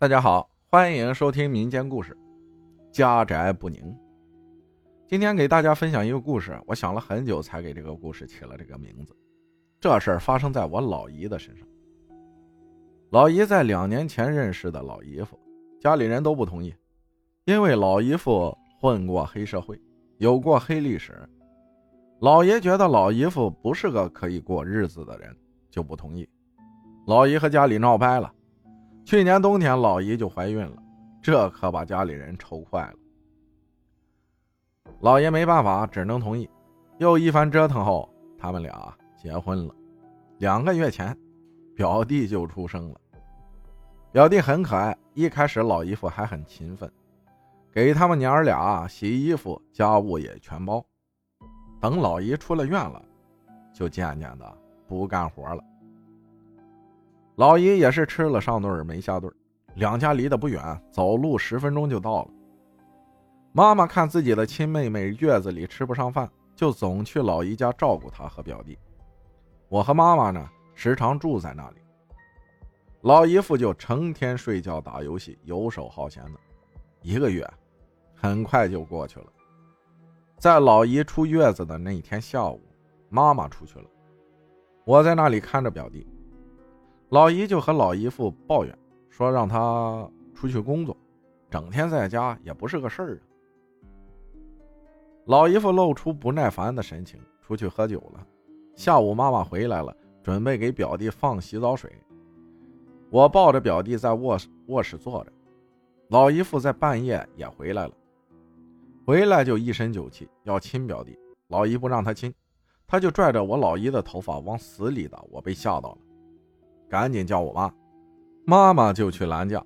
大家好，欢迎收听民间故事《家宅不宁》。今天给大家分享一个故事，我想了很久才给这个故事起了这个名字。这事儿发生在我老姨的身上。老姨在两年前认识的老姨夫，家里人都不同意，因为老姨夫混过黑社会，有过黑历史。老爷觉得老姨夫不是个可以过日子的人，就不同意。老姨和家里闹掰了。去年冬天，老姨就怀孕了，这可把家里人愁坏了。老爷没办法，只能同意。又一番折腾后，他们俩结婚了。两个月前，表弟就出生了。表弟很可爱，一开始老姨夫还很勤奋，给他们娘儿俩洗衣服，家务也全包。等老姨出了院了，就渐渐的不干活了。老姨也是吃了上顿没下顿，两家离得不远，走路十分钟就到了。妈妈看自己的亲妹妹月子里吃不上饭，就总去老姨家照顾她和表弟。我和妈妈呢，时常住在那里。老姨夫就成天睡觉打游戏，游手好闲的。一个月很快就过去了。在老姨出月子的那天下午，妈妈出去了，我在那里看着表弟。老姨就和老姨夫抱怨说：“让他出去工作，整天在家也不是个事儿啊。”老姨夫露出不耐烦的神情，出去喝酒了。下午妈妈回来了，准备给表弟放洗澡水。我抱着表弟在卧室卧室坐着，老姨夫在半夜也回来了，回来就一身酒气，要亲表弟。老姨不让他亲，他就拽着我老姨的头发往死里打，我被吓到了。赶紧叫我妈，妈妈就去拦架。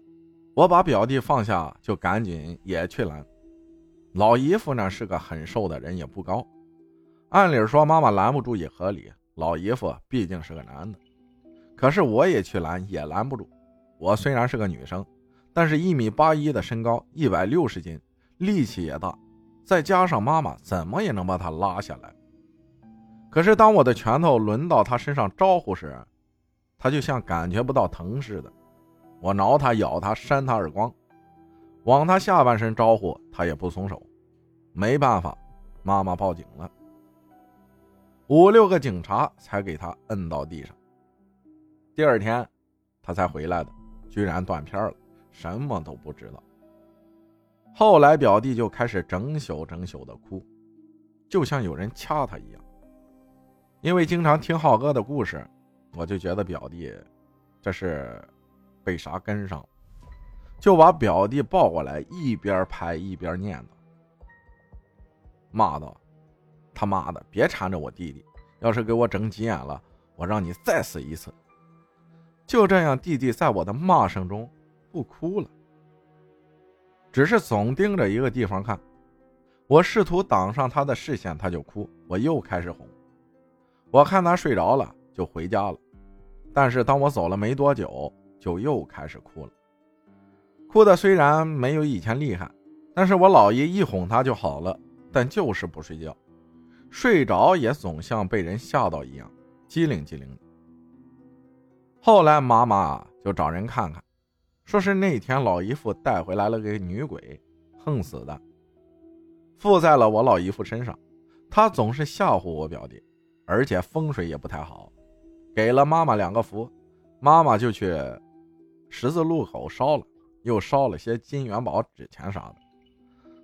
我把表弟放下，就赶紧也去拦。老姨夫呢是个很瘦的人，也不高。按理说妈妈拦不住也合理，老姨夫毕竟是个男的。可是我也去拦，也拦不住。我虽然是个女生，但是一米八一的身高，一百六十斤，力气也大，再加上妈妈，怎么也能把他拉下来。可是当我的拳头轮到他身上招呼时，他就像感觉不到疼似的，我挠他、咬他、扇他耳光，往他下半身招呼，他也不松手。没办法，妈妈报警了，五六个警察才给他摁到地上。第二天，他才回来的，居然断片了，什么都不知道。后来表弟就开始整宿整宿的哭，就像有人掐他一样。因为经常听浩哥的故事。我就觉得表弟这是被啥跟上，就把表弟抱过来，一边拍一边念叨，骂道：“他妈的，别缠着我弟弟！要是给我整急眼了，我让你再死一次！”就这样，弟弟在我的骂声中不哭了，只是总盯着一个地方看。我试图挡上他的视线，他就哭。我又开始哄，我看他睡着了。就回家了，但是当我走了没多久，就又开始哭了。哭的虽然没有以前厉害，但是我姥爷一哄他就好了，但就是不睡觉，睡着也总像被人吓到一样，机灵机灵的。后来妈妈就找人看看，说是那天老姨夫带回来了个女鬼，横死的，附在了我老姨夫身上，他总是吓唬我表弟，而且风水也不太好。给了妈妈两个符，妈妈就去十字路口烧了，又烧了些金元宝、纸钱啥的。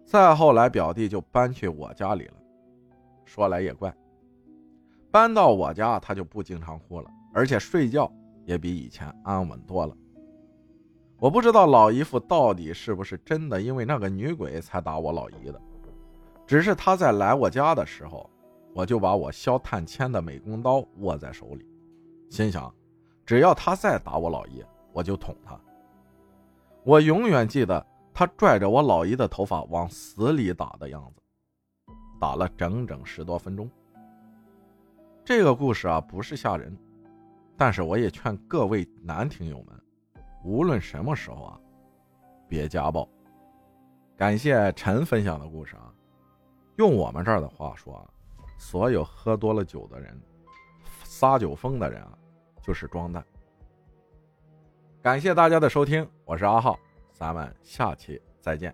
再后来，表弟就搬去我家里了。说来也怪，搬到我家，他就不经常哭了，而且睡觉也比以前安稳多了。我不知道老姨夫到底是不是真的因为那个女鬼才打我老姨的，只是他在来我家的时候，我就把我削碳铅的美工刀握在手里。心想，只要他再打我老姨，我就捅他。我永远记得他拽着我老姨的头发往死里打的样子，打了整整十多分钟。这个故事啊，不是吓人，但是我也劝各位男听友们，无论什么时候啊，别家暴。感谢陈分享的故事啊，用我们这儿的话说啊，所有喝多了酒的人。撒酒疯的人啊，就是装的。感谢大家的收听，我是阿浩，咱们下期再见。